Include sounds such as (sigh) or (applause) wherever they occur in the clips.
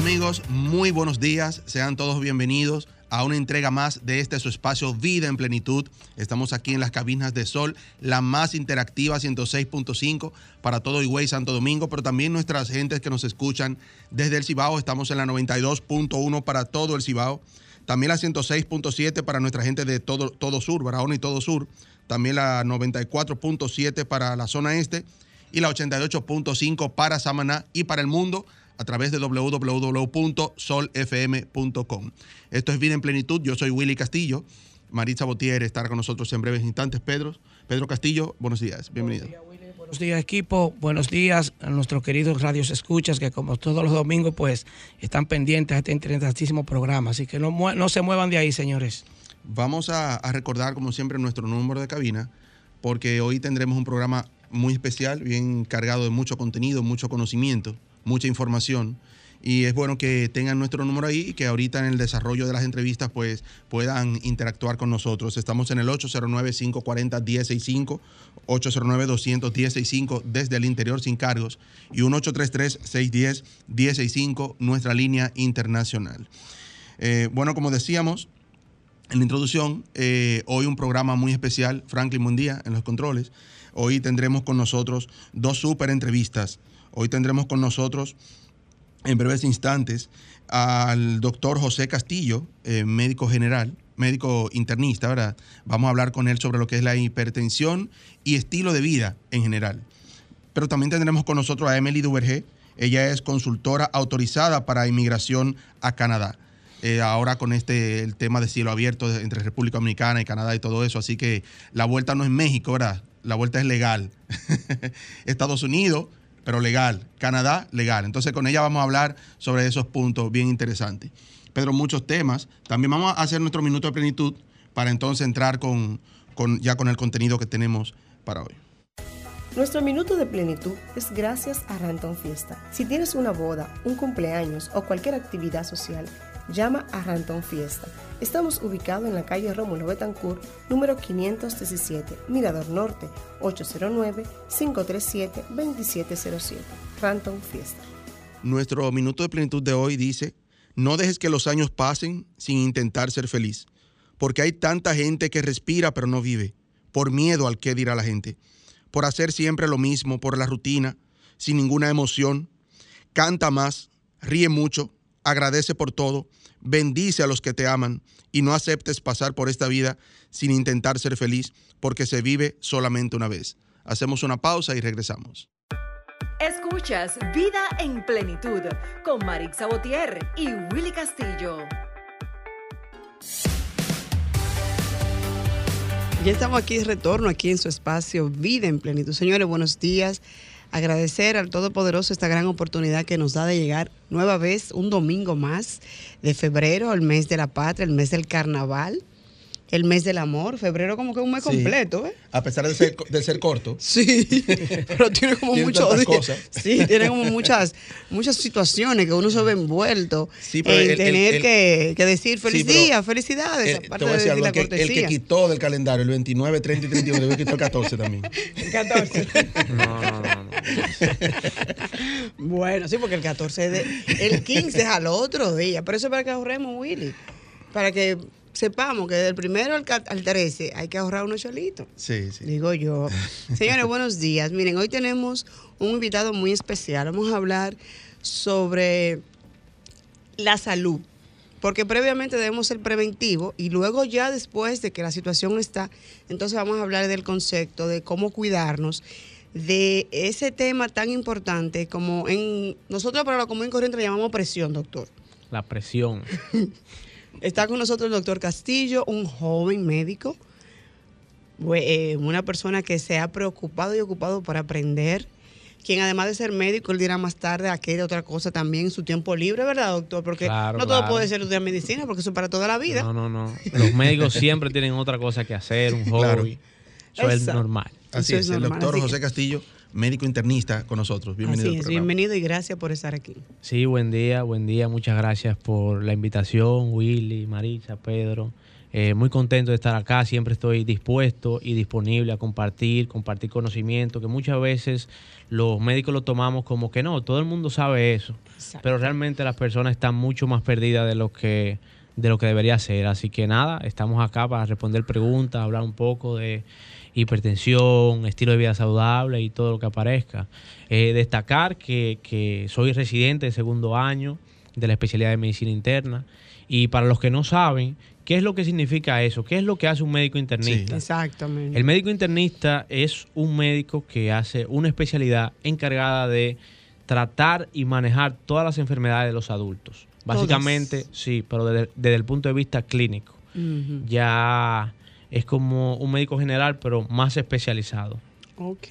¿Y qué tal amigos? Muy buenos días, sean todos bienvenidos a una entrega más de este su espacio Vida en Plenitud. Estamos aquí en las cabinas de Sol, la más interactiva 106.5 para todo Higüey Santo Domingo, pero también nuestras gentes que nos escuchan desde el Cibao. Estamos en la 92.1 para todo el Cibao. También la 106.7 para nuestra gente de todo, todo sur, Barahona y todo sur. También la 94.7 para la zona este y la 88.5 para Samaná y para el mundo a través de www.solfm.com. Esto es Vida en Plenitud. Yo soy Willy Castillo. Maritza Botier estará con nosotros en breves instantes. Pedro, Pedro Castillo, buenos días. Bienvenido. Buenos días, equipo. Buenos días a nuestros queridos radios escuchas que como todos los domingos pues están pendientes a este interesantísimo programa. Así que no, no se muevan de ahí, señores. Vamos a, a recordar como siempre nuestro número de cabina porque hoy tendremos un programa muy especial, bien cargado de mucho contenido, mucho conocimiento mucha información. Y es bueno que tengan nuestro número ahí y que ahorita en el desarrollo de las entrevistas pues puedan interactuar con nosotros. Estamos en el 809-540-1065, 809-210-65 desde el interior sin cargos y un 833-610-1065, nuestra línea internacional. Eh, bueno, como decíamos en la introducción, eh, hoy un programa muy especial, Franklin Mundía en los controles. Hoy tendremos con nosotros dos súper entrevistas Hoy tendremos con nosotros en breves instantes al doctor José Castillo, eh, médico general, médico internista, ¿verdad? Vamos a hablar con él sobre lo que es la hipertensión y estilo de vida en general. Pero también tendremos con nosotros a Emily Duvergé. Ella es consultora autorizada para inmigración a Canadá. Eh, ahora con este el tema de cielo abierto entre República Dominicana y Canadá y todo eso. Así que la vuelta no es México, ¿verdad? La vuelta es legal. (laughs) Estados Unidos pero legal. Canadá, legal. Entonces con ella vamos a hablar sobre esos puntos bien interesantes. Pedro, muchos temas. También vamos a hacer nuestro minuto de plenitud para entonces entrar con, con, ya con el contenido que tenemos para hoy. Nuestro minuto de plenitud es gracias a Ranton Fiesta. Si tienes una boda, un cumpleaños o cualquier actividad social, llama a Ranton Fiesta. Estamos ubicados en la calle Rómulo Betancourt, número 517, Mirador Norte, 809-537-2707. Ranton Fiesta. Nuestro minuto de plenitud de hoy dice, no dejes que los años pasen sin intentar ser feliz, porque hay tanta gente que respira pero no vive, por miedo al que dirá la gente, por hacer siempre lo mismo, por la rutina, sin ninguna emoción. Canta más, ríe mucho, agradece por todo, bendice a los que te aman y no aceptes pasar por esta vida sin intentar ser feliz, porque se vive solamente una vez. Hacemos una pausa y regresamos. Escuchas Vida en Plenitud con Marix Sabotier y Willy Castillo. Ya estamos aquí de retorno, aquí en su espacio Vida en Plenitud. Señores, buenos días agradecer al Todopoderoso esta gran oportunidad que nos da de llegar nueva vez un domingo más de febrero, el mes de la patria, el mes del carnaval el mes del amor, febrero como que es un mes completo, ¿eh? A pesar de ser, de ser corto. (laughs) Sí, pero tiene como muchas cosas. Sí, tiene como muchas, muchas situaciones que uno se ve envuelto en tener que, decir feliz día, felicidades. aparte te voy a decir de, el, que, quitó del calendario el 29, 30 y 31, debe quitar el 14 también. El 14. (laughs) No, no, no. bueno, sí, porque el 14 de, el 15 es al otro día, pero eso es para que ahorremos, Willy. Para que sepamos que del primero al, 13 hay que ahorrar unos cholitos. Sí, sí. Digo yo. (laughs) Señores, buenos días. Miren, hoy tenemos un invitado muy especial. Vamos a hablar sobre la salud. Porque previamente debemos ser preventivos y luego ya después de que la situación está, entonces vamos a hablar del concepto de cómo cuidarnos de ese tema tan importante como en nosotros para la común corriente le llamamos presión, doctor. La presión. (laughs) Está con nosotros el doctor Castillo, un joven médico, eh, una persona que se ha preocupado y ocupado por aprender, quien además de ser médico, él dirá más tarde aquella otra cosa también en su tiempo libre, ¿verdad, doctor? Porque no todo puede ser estudiar medicina, porque eso es para toda la vida. No, no, no. Los médicos siempre tienen otra cosa que hacer, un (laughs) hobby. Eso es normal. Así es, el doctor José Castillo médico internista con nosotros. Bienvenido. Así bienvenido y gracias por estar aquí. Sí, buen día, buen día. Muchas gracias por la invitación, Willy, Marisa, Pedro. Eh, muy contento de estar acá, siempre estoy dispuesto y disponible a compartir, compartir conocimiento, que muchas veces los médicos lo tomamos como que no, todo el mundo sabe eso, pero realmente las personas están mucho más perdidas de lo que de lo que debería ser. Así que nada, estamos acá para responder preguntas, hablar un poco de hipertensión, estilo de vida saludable y todo lo que aparezca. Eh, destacar que, que soy residente de segundo año de la especialidad de medicina interna. Y para los que no saben, ¿qué es lo que significa eso? ¿Qué es lo que hace un médico internista? Exactamente. El médico internista es un médico que hace una especialidad encargada de tratar y manejar todas las enfermedades de los adultos. Básicamente, sí, pero desde, desde el punto de vista clínico. Ya es como un médico general, pero más especializado. Ok.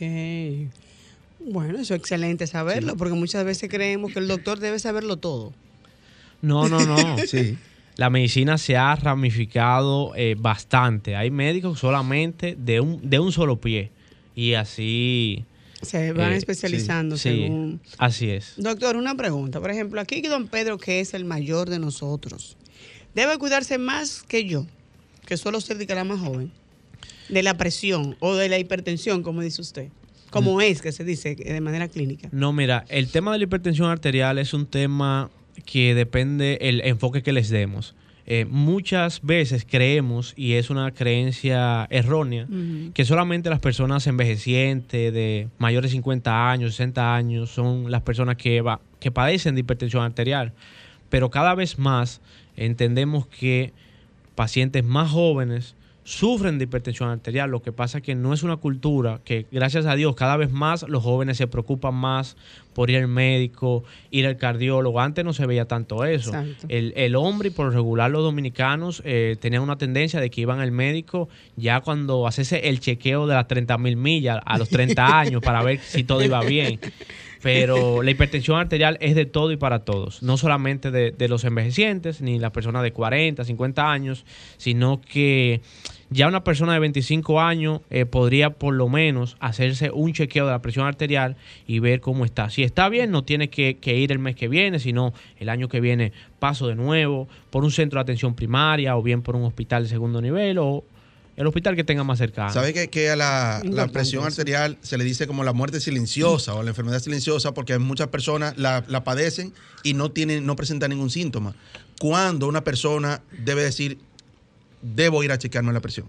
Bueno, eso es excelente saberlo, porque muchas veces creemos que el doctor debe saberlo todo. No, no, no. (laughs) Sí. La medicina se ha ramificado eh, bastante. Hay médicos solamente de un, de un solo pie. Y así. Se van Eh, especializando sí, según... así es. Doctor, una pregunta. Por ejemplo, aquí don Pedro, que es el mayor de nosotros, debe cuidarse más que yo, que suelo ser de cara más joven, de la presión o de la hipertensión, como dice usted. Como es que se dice de manera clínica. No, mira, el tema de la hipertensión arterial es un tema que depende el enfoque que les demos. Eh, muchas veces creemos, y es una creencia errónea, que solamente las personas envejecientes de mayores de 50 años, 60 años, son las personas que, va- que padecen de hipertensión arterial. Pero cada vez más entendemos que pacientes más jóvenes sufren de hipertensión arterial. Lo que pasa es que no es una cultura que, gracias a Dios, cada vez más los jóvenes se preocupan más por ir al médico, ir al cardiólogo. Antes no se veía tanto eso. El, el hombre, y por regular los dominicanos, eh, tenían una tendencia de que iban al médico ya cuando hacerse el chequeo de las 30 mil millas a los 30 años para ver si todo iba bien. (laughs) Pero (laughs) la hipertensión arterial es de todo y para todos, no solamente de, de los envejecientes, ni las personas de 40, 50 años, sino que ya una persona de 25 años eh, podría por lo menos hacerse un chequeo de la presión arterial y ver cómo está. Si está bien, no tiene que, que ir el mes que viene, sino el año que viene paso de nuevo por un centro de atención primaria o bien por un hospital de segundo nivel o el hospital que tenga más cercano. ¿Sabe que, que a la, presión eso. arterial se le dice como la muerte silenciosa o la enfermedad silenciosa porque muchas personas la, la padecen y no tienen, no presentan ningún síntoma? ¿Cuándo una persona debe decir debo ir a chequearme la presión?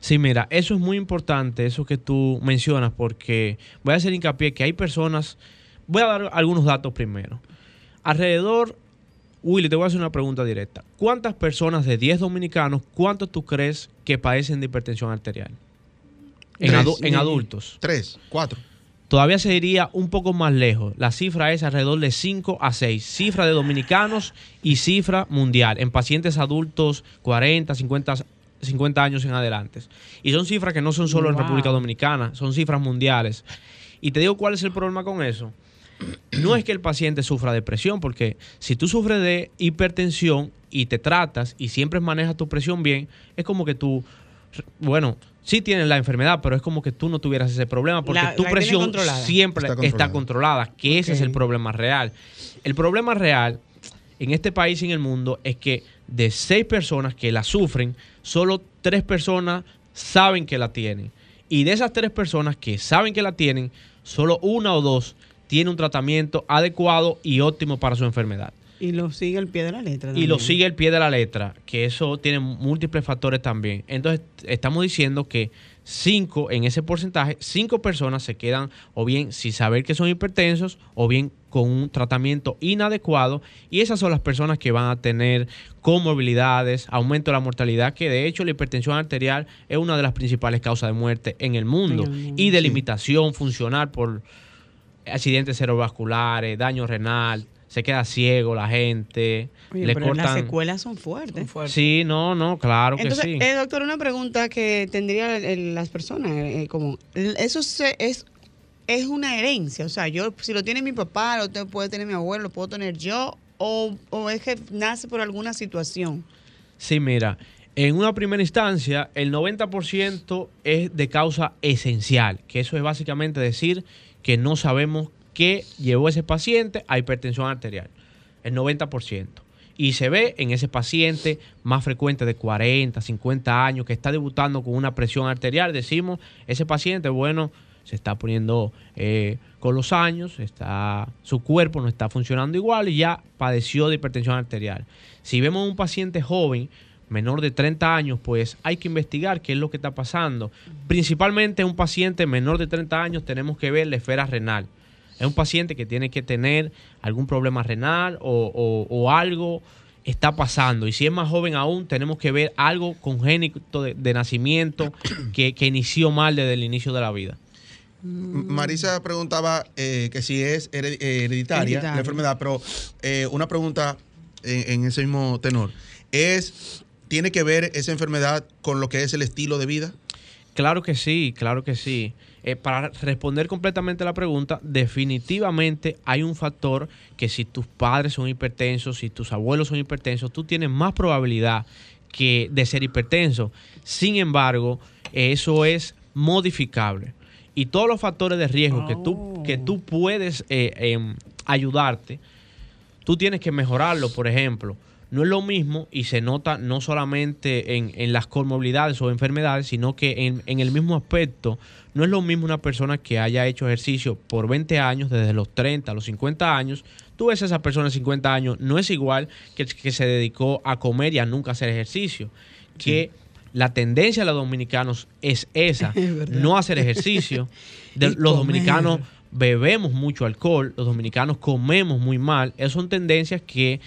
Sí, mira, eso es muy importante, eso que tú mencionas, porque voy a hacer hincapié que hay personas, voy a dar algunos datos primero. Alrededor, Willy, te voy a hacer una pregunta directa. ¿Cuántas personas de 10 dominicanos, cuántos tú crees que padecen de hipertensión arterial? En, Tres. adu- en adultos. Tres, cuatro. Todavía se iría un poco más lejos. La cifra es alrededor de 5 a 6. Cifra de dominicanos y cifra mundial en pacientes adultos 40, 50, 50 años en adelante. Y son cifras que no son solo en. República Dominicana, son cifras mundiales. Y te digo cuál es el problema con eso. No es que el paciente sufra depresión, porque si tú sufres de hipertensión y te tratas y siempre manejas tu presión bien, es como que tú, bueno, sí tienes la enfermedad, pero es como que tú no tuvieras ese problema, porque La- tu la presión controlada. siempre Está está controlada. que ese es el problema real. El problema real en este país y en el mundo es que de seis personas que la sufren, solo tres personas saben que la tienen. Y de esas tres personas que saben que la tienen, solo una o dos tienen un tratamiento adecuado y óptimo para su enfermedad. Y lo sigue al pie de la letra. Y lo sigue el pie de la letra, que eso tiene múltiples factores también. Entonces, estamos diciendo que cinco, en ese porcentaje, cinco personas se quedan o bien sin saber que son hipertensos o bien con un tratamiento inadecuado y esas son las personas que van a tener comorbilidades, aumento de la mortalidad, que de hecho la hipertensión arterial es una de las principales causas de muerte en el mundo y de sí. limitación funcional por accidentes cerebrovasculares, daño renal, se queda ciego la gente, Oye, le pero las cortan. secuelas son fuertes. Son fuertes. Sí, no, no, claro Entonces, que sí. eh, doctor, una pregunta que tendría el- las personas, eh, como, eso se- es, es una herencia, o sea, yo, si lo tiene mi papá, lo te- puede tener mi abuelo, lo puedo tener yo, o, o es que nace por alguna situación. Sí, mira, en una primera instancia, el 90% es de causa esencial, que eso es básicamente decir que no sabemos qué llevó ese paciente a hipertensión arterial. El 90%. Y se ve en ese paciente más frecuente de 40, 50 años que está debutando con una presión arterial. Decimos, ese paciente, bueno, se está poniendo eh, con los años, está, su cuerpo no está funcionando igual y ya padeció de hipertensión arterial. Si vemos un paciente joven, menor de 30 años, pues hay que investigar qué es lo que está pasando. Principalmente un paciente menor de 30 años tenemos que ver la esfera renal. Es un paciente que tiene que tener algún problema renal o, algo está pasando. Y si es más joven aún, tenemos que ver algo congénito de, nacimiento que, inició mal desde el inicio de la vida. Marisa preguntaba eh, que si es hereditaria, la enfermedad, pero eh, una pregunta en, ese mismo tenor. ¿Es, ¿Tiene que ver esa enfermedad con lo que es el estilo de vida? Claro que sí, claro que sí. Eh, para responder completamente la pregunta, definitivamente hay un factor que si tus padres son hipertensos, si tus abuelos son hipertensos, tú tienes más probabilidad que de ser hipertenso. Sin embargo, eso es modificable. Y todos los factores de riesgo que, tú, que tú puedes eh, em, ayudarte, tú tienes que mejorarlo, por ejemplo. No es lo mismo y se nota no solamente en, las comorbilidades o enfermedades, sino que en, en, el mismo aspecto, no es lo mismo una persona que haya hecho ejercicio por 20 años, desde los 30 a los 50 años. Tú ves a esa persona de 50 años, no es igual que que se dedicó a comer y a nunca hacer ejercicio. Que la tendencia de los dominicanos es esa, (laughs) no hacer ejercicio. (laughs) los dominicanos bebemos mucho alcohol, los dominicanos comemos muy mal. Esas son tendencias que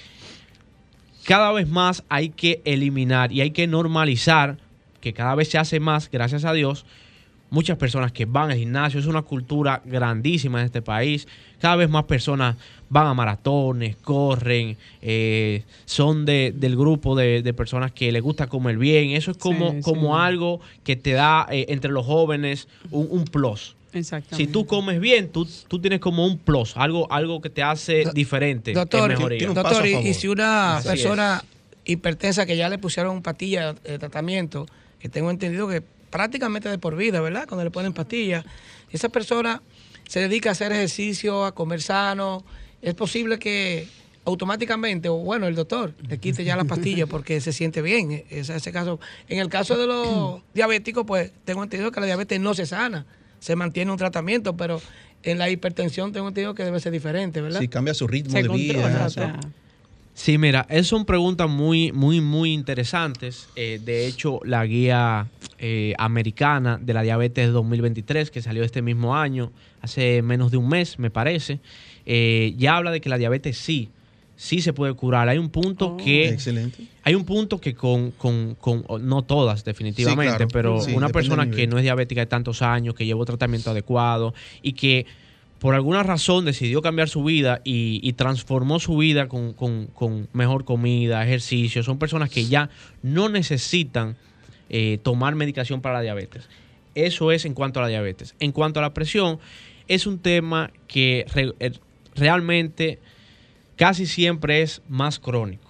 cada vez más hay que eliminar y hay que normalizar, que cada vez se hace más, gracias a Dios, muchas personas que van al gimnasio, es una cultura grandísima en este país, cada vez más personas van a maratones, corren, eh, son del grupo de, personas que les gusta comer bien, eso es como, como algo que te da eh, entre los jóvenes un, un plus. Si tú comes bien, tú, tú tienes como un plus, algo, algo que te hace diferente. Doctor, doctor y, si una persona hipertensa que ya le pusieron pastilla de tratamiento, que tengo entendido que prácticamente de por vida, ¿verdad? Cuando le ponen pastillas, esa persona se dedica a hacer ejercicio, a comer sano, es posible que automáticamente, o bueno, el doctor le quite ya las pastillas porque se siente bien. Es ese caso. En el caso de los (clears throat) diabéticos, pues tengo entendido que la diabetes no se sana se mantiene un tratamiento, pero en la hipertensión tengo entendido que debe ser diferente, ¿verdad? Sí, cambia su ritmo de vida. Sí, mira, esas son preguntas muy, muy, muy interesantes. Eh, de hecho, la guía eh, americana de la diabetes 2023, que salió este mismo año, hace menos de un mes, me parece, eh, ya habla de que la diabetes sí sí se puede curar. Hay un punto oh. que... Excelente. Hay un punto que con, con, con no todas definitivamente, pero una persona que no es diabética de tantos años, que lleva tratamiento adecuado y que por alguna razón decidió cambiar su vida y, transformó su vida con, con, mejor comida, ejercicio, son personas que ya no necesitan eh, tomar medicación para la diabetes. Eso es en cuanto a la diabetes. En cuanto a la presión, es un tema que eh, realmente casi siempre es más crónico.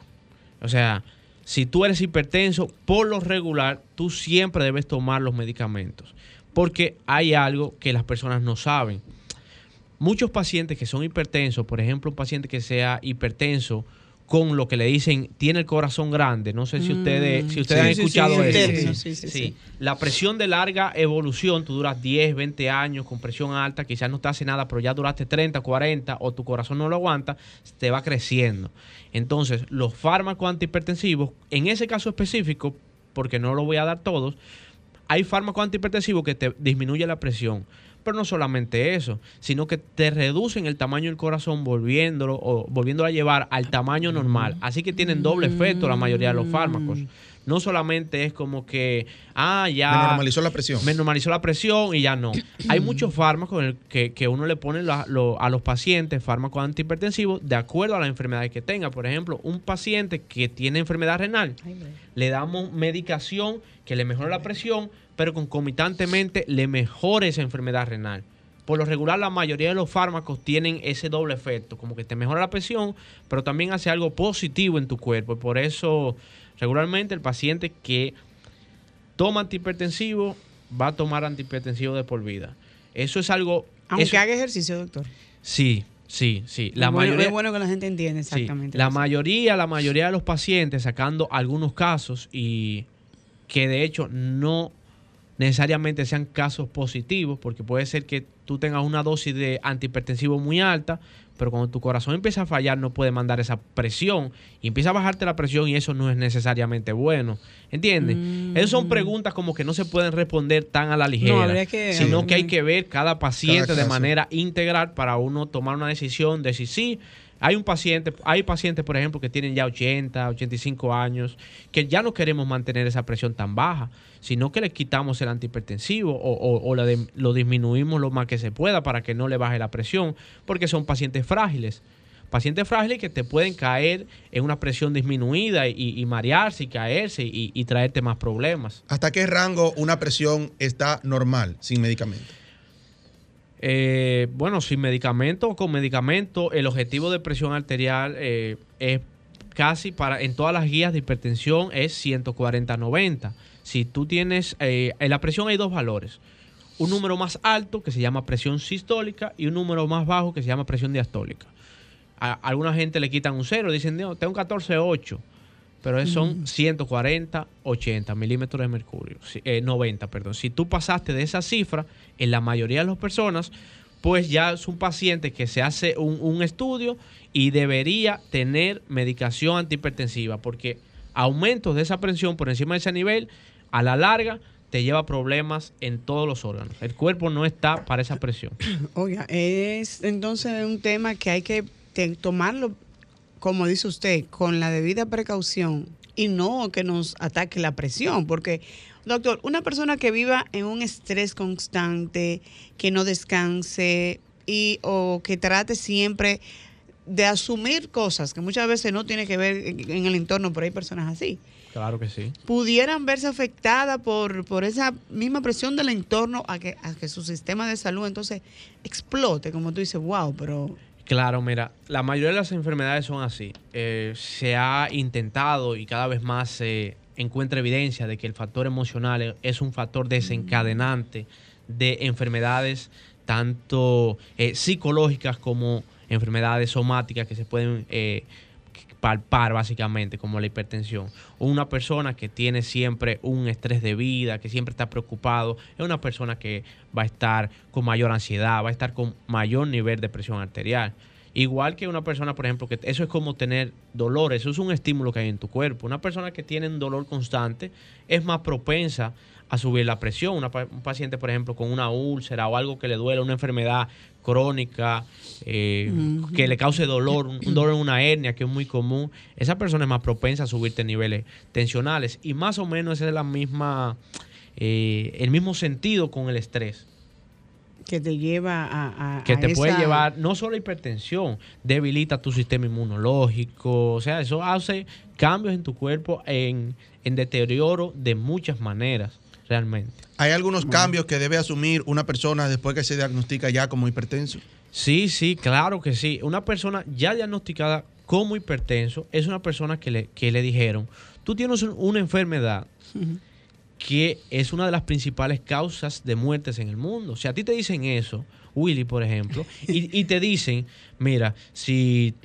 O sea, si tú eres hipertenso, por lo regular, tú siempre debes tomar los medicamentos. Porque hay algo que las personas no saben. Muchos pacientes que son hipertensos, por ejemplo, un paciente que sea hipertenso con lo que le dicen tiene el corazón grande. No sé si ustedes, mm. si ustedes han escuchado eso. Sí, La presión de larga evolución, tú duras 10, 20 años con presión alta, quizás no te hace nada, pero ya duraste 30, 40 o tu corazón no lo aguanta, te va creciendo. Entonces, los fármacos antihipertensivos, en ese caso específico, porque no lo voy a dar todos, hay fármacos antihipertensivos que te disminuyen la presión pero no solamente eso, sino que te reducen el tamaño del corazón volviéndolo o volviéndolo a llevar al tamaño normal. Así que tienen doble efecto la mayoría de los fármacos. No solamente es como que, ah, ya... Me normalizó la presión. Me normalizó la presión y ya no. (clears throat) Hay muchos fármacos que, que uno le pone a los pacientes, fármacos antihipertensivos, de acuerdo a las enfermedades que tenga. Por ejemplo, un paciente que tiene enfermedad renal, le damos medicación que le mejora la presión, pero concomitantemente le mejore esa enfermedad renal. Por lo regular, la mayoría de los fármacos tienen ese doble efecto, como que te mejora la presión, pero también hace algo positivo en tu cuerpo. Y por eso, regularmente, el paciente que toma antihipertensivo va a tomar antihipertensivo de por vida. Eso es algo. Aunque haga ejercicio, doctor. Sí, Sí, sí. La mayoría, es bueno que la gente entienda exactamente. la mayoría, la mayoría de los pacientes, sacando algunos casos y que de hecho no necesariamente sean casos positivos, porque puede ser que tú tengas una dosis de antihipertensivo muy alta, pero cuando tu corazón empieza a fallar no puede mandar esa presión y empieza a bajarte la presión y eso no es necesariamente bueno. ¿Entiendes? Mm. Esas son preguntas como que no se pueden responder tan a la ligera, sino que hay que ver cada paciente de manera integral para uno tomar una decisión de si sí hay un paciente, hay pacientes, por ejemplo, que tienen ya 80, 85 años, que ya no queremos mantener esa presión tan baja, sino que le quitamos el antihipertensivo o, o, lo disminuimos lo más que se pueda para que no le baje la presión, porque son pacientes frágiles. Pacientes frágiles que te pueden caer en una presión disminuida y, marearse y caerse y traerte más problemas. ¿Hasta qué rango una presión está normal sin medicamento? Eh, bueno, sin medicamento o con medicamento, el objetivo de presión arterial eh, es casi para, en todas las guías de hipertensión es 140-90. Si tú tienes, eh, en la presión hay dos valores. Un número más alto que se llama presión sistólica y un número más bajo que se llama presión diastólica. A alguna gente le quitan un cero, dicen, no, tengo un 14,8 pero son 140, 80 milímetros de mercurio, 90, eh, perdón. Si tú pasaste de esa cifra, en la mayoría de las personas, pues ya es un paciente que se hace un, estudio y debería tener medicación antihipertensiva, porque aumentos de esa presión por encima de ese nivel, a la larga, te lleva problemas en todos los órganos. El cuerpo no está para esa presión. Oiga, es entonces un tema que hay que tomarlo como dice usted, con la debida precaución y no que nos ataque la presión, porque, doctor, una persona que viva en un estrés constante, que no descanse y o que trate siempre de asumir cosas que muchas veces no tiene que ver en el entorno, pero hay personas así. Claro que sí. Pudieran verse afectadas por, por esa misma presión del entorno a que, a que su sistema de salud entonces explote, como tú dices, wow, pero Claro, mira, la mayoría de las enfermedades son así. Eh, se ha intentado y cada vez más se encuentra evidencia de que el factor emocional es un factor desencadenante de enfermedades tanto eh, psicológicas como enfermedades somáticas que se pueden eh, palpar básicamente, como la hipertensión. Una persona que tiene siempre un estrés de vida, que siempre está preocupado, es una persona que va a estar con mayor ansiedad, va a estar con mayor nivel de presión arterial. Igual que una persona, por ejemplo, que eso es como tener dolor, eso es un estímulo que hay en tu cuerpo. Una persona que tiene un dolor constante es más propensa a subir la presión. un paciente, por ejemplo, con una úlcera o algo que le duele, una enfermedad crónica, eh, que le cause dolor, un, dolor en una hernia, que es muy común, esa persona es más propensa a subirte niveles tensionales. Y más o menos ese es la misma, eh, el mismo sentido con el estrés. Que te lleva a... que te puede llevar no solo hipertensión, debilita tu sistema inmunológico, o sea, eso hace cambios en tu cuerpo en, en deterioro de muchas maneras realmente. ¿Hay algunos cambios que debe asumir una persona después que se diagnostica ya como hipertenso? Sí, sí, claro que sí. Una persona ya diagnosticada como hipertenso es una persona que le, que le dijeron, tú tienes una enfermedad que es una de las principales causas de muertes en el mundo. O sea, a ti te dicen eso, Willy, por ejemplo, y, y te dicen, mira, si,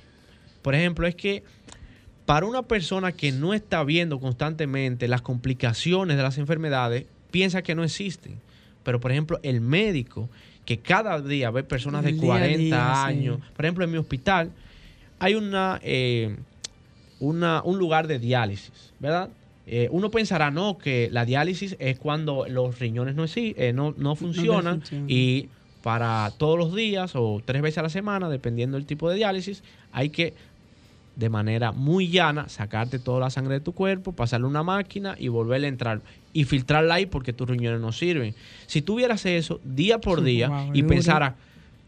por ejemplo, es que para una persona que no está viendo constantemente las complicaciones de las enfermedades, piensa que no existen. Pero, por ejemplo, el médico, que cada día ve personas de 40 años, por ejemplo, en mi hospital hay una, eh, una un lugar de diálisis, ¿verdad? Eh, uno pensará, no, que la diálisis es cuando los riñones no, eh, no, no funcionan y para todos los días o tres veces a la semana, dependiendo del tipo de diálisis, hay que de manera muy llana, sacarte toda la sangre de tu cuerpo, pasarle una máquina y volverle a entrar y filtrarla ahí porque tus riñones no sirven. Si tuvieras eso día por día y pensara,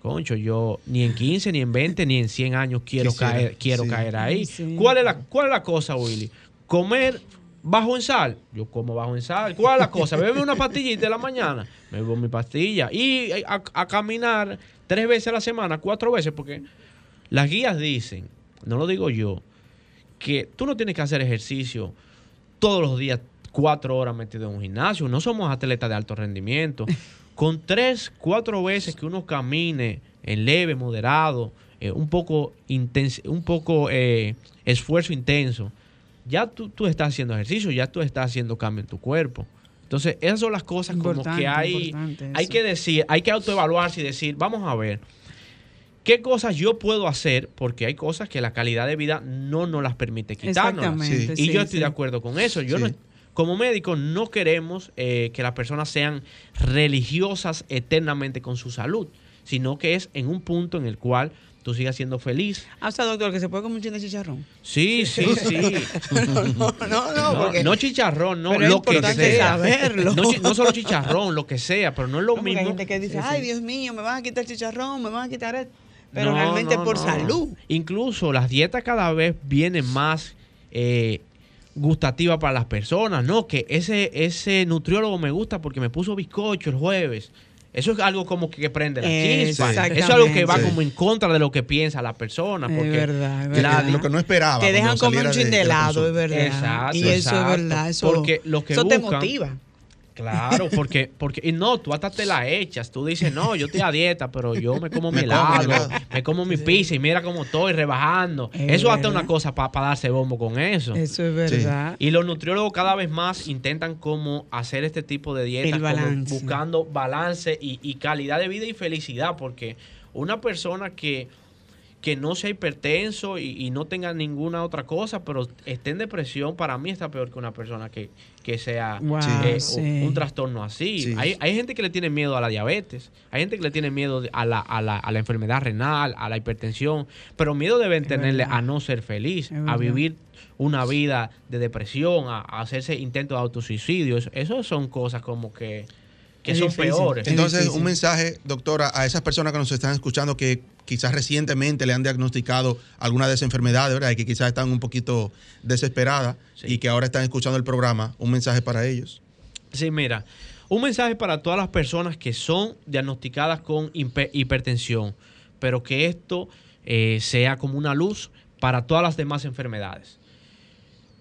concho, yo ni en 15, ni en 20, ni en 100 años quiero caer quiero caer ahí. ¿Cuál, es la, ¿Cuál es la cosa, Willy? Comer bajo en sal. Yo como bajo en sal. ¿Cuál es la cosa? Bebe una pastillita en la mañana. Me bebo mi pastilla. Y a, a caminar tres veces a la semana, cuatro veces, porque las guías dicen no lo digo yo, que tú no tienes que hacer ejercicio todos los días, cuatro horas metido en un gimnasio. No somos atletas de alto rendimiento. (laughs) Con tres, cuatro veces que uno camine en leve, moderado, eh, un poco, un poco eh, esfuerzo intenso, ya tú, tú, estás haciendo ejercicio, ya tú estás haciendo cambio en tu cuerpo. Entonces, esas son las cosas como que hay, hay que decir, hay que autoevaluarse y decir, vamos a ver, ¿qué cosas yo puedo hacer? Porque hay cosas que la calidad de vida no nos las permite quitarnos. Y yo estoy de acuerdo con eso. Yo no, como médico no queremos eh, que las personas sean religiosas eternamente con su salud, sino que es en un punto en el cual tú sigas siendo feliz. Ah, o sea, doctor, que se puede comer un de chicharrón. Sí, sí, sí. (laughs) no, no, no, no, chicharrón, no, lo que sea. Saberlo. No, solo chicharrón, lo que sea, pero no es lo mismo. Hay gente que dice, ay, Dios mío, me van a quitar el chicharrón, me van a quitar esto. Pero realmente por salud. Incluso las dietas cada vez vienen más eh, gustativa para las personas, ¿no? Que ese, ese nutriólogo me gusta porque me puso bizcocho el jueves. Eso es algo como que prende la chispa. Eso es algo que va como en contra de lo que piensa la persona. Porque es verdad, lo que no esperaba. Te dejan comer un chin de helado, es verdad. Exacto. Y eso es verdad. Eso, porque lo que eso te motiva. Claro, porque, porque, y no, tú hasta te la echas. Tú dices, no, yo estoy a dieta, pero yo me como (laughs) mi helado, me como mi pizza y mira cómo estoy rebajando. eso hasta una cosa para darse bombo con eso. Eso es verdad. Y los nutriólogos cada vez más intentan como hacer este tipo de dietas, buscando balance y, y calidad de vida y felicidad, porque una persona que que no sea hipertenso y, no tenga ninguna otra cosa, pero esté en depresión, para mí está peor que una persona que, sea eh, un, trastorno así. Hay, hay, gente que le tiene miedo a la diabetes, hay gente que le tiene miedo a la, a la, a la enfermedad renal, a la hipertensión, pero miedo deben tenerle a no ser feliz, a vivir una vida de depresión, a, hacerse intentos de autosuicidio. Eso son cosas como que que son peores. Entonces, un mensaje, doctora, a esas personas que nos están escuchando que quizás recientemente le han diagnosticado alguna de esas enfermedades, ¿verdad? Y que quizás están un poquito desesperadas y que ahora están escuchando el programa, un mensaje para ellos. Sí, mira, un mensaje para todas las personas que son diagnosticadas con hipertensión, pero que esto eh, sea como una luz para todas las demás enfermedades.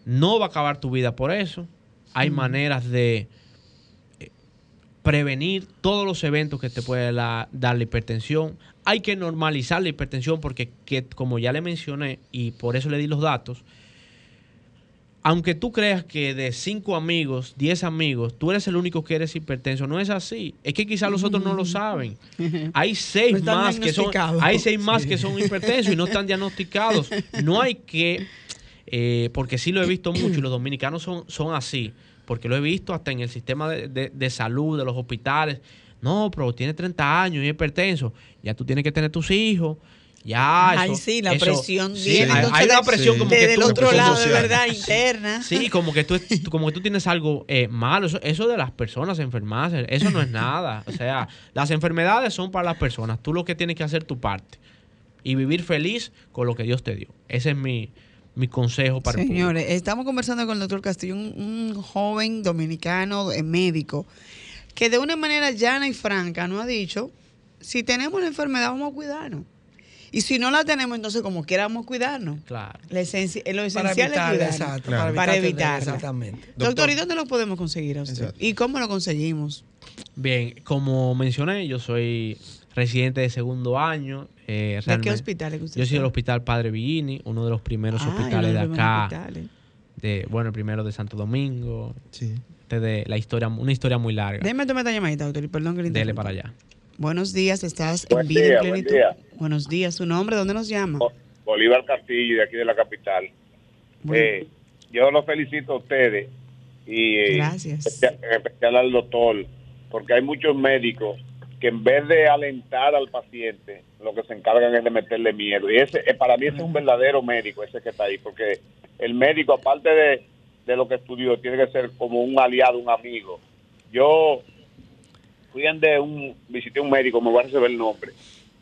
No va a acabar tu vida por eso. Hay maneras de prevenir todos los eventos que te puede dar la hipertensión. Hay que normalizar la hipertensión porque, como ya le mencioné y por eso le di los datos, aunque tú creas que de cinco amigos, diez amigos, tú eres el único que eres hipertenso, no es así. Es que quizás los otros no lo saben. Hay seis más que son, hay seis más que son hipertensos y no están diagnosticados. No hay que, eh, porque sí lo he visto mucho y los dominicanos son, son así porque lo he visto hasta en el sistema de, salud de los hospitales. No, pero tiene 30 años y es hipertenso. Ya tú tienes que tener tus hijos. Ya, Ay, sí, la presión sí, hay, una presión como que del otro lado, de verdad, interna. Sí, como que tú, como que tú tienes algo eh, malo. Eso, eso, de las personas enfermas, eso no es nada. O sea, las enfermedades son para las personas. Tú lo que tienes que hacer tu parte y vivir feliz con lo que Dios te dio. Ese es mi, mi consejo para Señores, estamos conversando con el doctor Castillo, un, joven dominicano eh, médico, que de una manera llana y franca nos ha dicho, si tenemos la enfermedad vamos a cuidarnos. Y si no la tenemos, entonces como queramos cuidarnos. Claro. La esencia, lo esencial es cuidarnos. Para, evitar. Exactamente. Doctor, ¿y dónde lo podemos conseguir a usted? ¿Y cómo lo conseguimos? Bien, como mencioné, yo soy residente de segundo año. Eh, ¿De qué hospital usted Yo soy del Hospital Padre Villini, uno de los primeros ah, hospitales de acá. De, bueno, el primero de Santo Domingo. Sí. De la historia, una historia muy larga. Déjeme tomar esta llamadita, doctor, y perdón que le Dele para allá. Buenos días, estás en vida en plenitud. Buenos días, ¿su nombre? ¿Dónde nos llama? Bolívar Castillo, de aquí de la capital. Eh, yo los felicito a ustedes y eh, Gracias. en especial al doctor, porque hay muchos médicos que en vez de alentar al paciente, lo que se encargan es de meterle miedo. Y ese, eh, para mí ese es un verdadero médico, ese que está ahí, porque el médico, aparte de, lo que estudió, tiene que ser como un aliado, un amigo. Yo fui de un, visité un médico, me voy a recibir el nombre,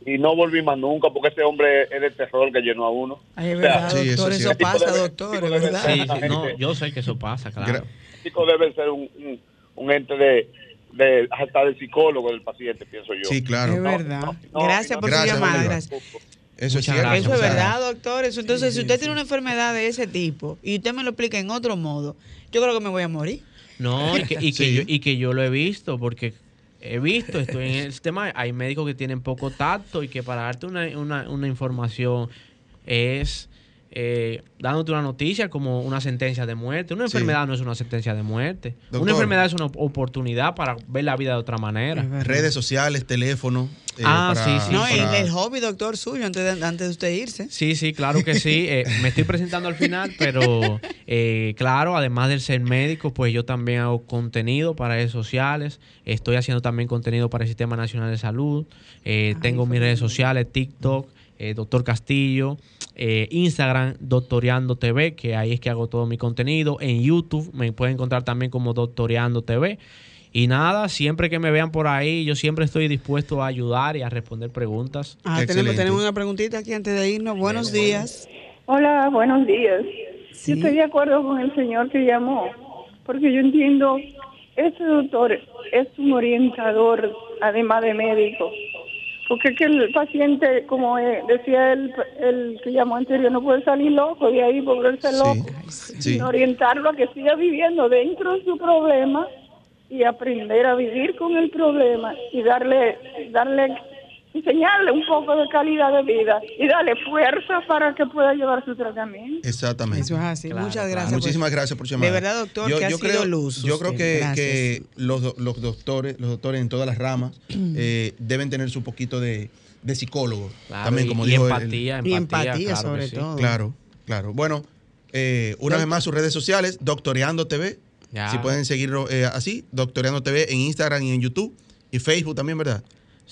y no volví más nunca porque ese hombre es de terror que llenó a uno. Ay, verdad, doctor, eso, pasa, doctor, verdad. Sí, no, yo sé que eso pasa, claro. El médico debe ser un, un ente de de, hasta del psicólogo del paciente, pienso yo. Sí, claro. Es verdad. gracias por su llamada. Gracias. Eso es, cierto. Eso es verdad, doctor. entonces, si usted tiene una enfermedad de ese tipo y usted me lo explica en otro modo, yo creo que me voy a morir. No, y que, y que, (laughs) yo, y que yo lo he visto, porque he visto, estoy en el sistema, hay médicos que tienen poco tacto y que para darte una, una, una información es eh, dándote una noticia como una sentencia de muerte. Una enfermedad no es una sentencia de muerte. una enfermedad es una oportunidad para ver la vida de otra manera. Redes sociales, teléfono. Eh, ah, sí, sí. No, el, hobby, doctor, suyo, antes de, antes de usted irse. Sí, sí, claro que sí. (laughs) Eh, me estoy presentando al final, pero claro, además de ser médico, pues yo también hago contenido para redes sociales. Estoy haciendo también contenido para el Sistema Nacional de Salud. tengo mis redes sociales, TikTok. Eh, doctor Castillo, eh, Instagram, Doctoreando TV, que ahí es que hago todo mi contenido. En YouTube me pueden encontrar también como Doctoreando TV. Y nada, siempre que me vean por ahí, yo siempre estoy dispuesto a ayudar y a responder preguntas. Ah, tenemos, tenemos, una preguntita aquí antes de irnos. Buenos días. Hola, buenos días. Yo estoy de acuerdo con el señor que llamó, porque yo entiendo, ese doctor es un orientador, además de médico porque que el paciente, como eh, decía el, el que llamó anterior, no puede salir loco de ahí por verse loco, sino orientarlo a que siga viviendo dentro de su problema y aprender a vivir con el problema y darle, darle enseñarle un poco de calidad de vida y darle fuerza para que pueda llevar su tratamiento. Exactamente. Eso es así. Muchas gracias. Muchísimas gracias por llamar. De verdad, doctor, yo, que ha creo, luz. Yo creo que, los, los, doctores, los doctores en todas las ramas (clears throat) eh, deben tener su poquito de, de psicólogo. también, como y empatía, y empatía sobre todo. Claro, claro. Bueno, eh, una vez más sus redes sociales, Doctoreando TV. Si pueden seguirlo eh, así, Doctoreando TV en Instagram y en YouTube y Facebook también, ¿verdad?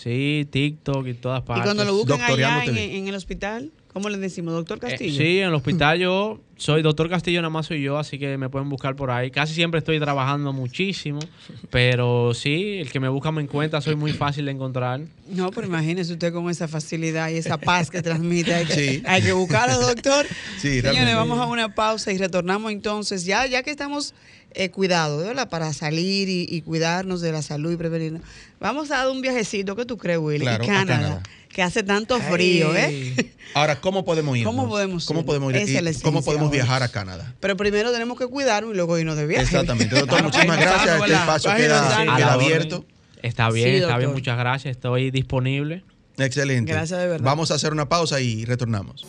Sí, TikTok y todas partes. ¿Y cuando lo buscan allá en, el hospital? ¿Cómo le decimos? ¿Doctor eh, Castillo? sí, en el hospital yo soy doctor Castillo, nada más soy yo, así que me pueden buscar por ahí. Casi siempre estoy trabajando muchísimo, (laughs) pero sí, el que me busca me encuentra, soy muy fácil de encontrar. No, pero imagínese usted con esa facilidad y esa paz que transmite. Hay que, hay que buscarlo, doctor. Sí, Señores, vamos a una pausa y retornamos entonces. Ya, ya que estamos eh, cuidado, ¿verdad? Para salir y, cuidarnos de la salud y prevenirnos. Vamos a dar un viajecito, ¿qué tú crees, Willy? Claro, Canadá, Que hace tanto frío, ¿eh? Ahora, ¿cómo podemos ir? ¿Cómo podemos ¿Cómo podemos ir? ¿Cómo podemos viajar a Canadá? Pero primero tenemos que cuidarnos y luego irnos de viaje. Exactamente. Doctor, (laughs) muchísimas gracias. Este espacio queda, abierto. Está bien, está bien. Muchas gracias. Estoy disponible. Excelente. Gracias de verdad. Vamos a hacer una pausa y retornamos.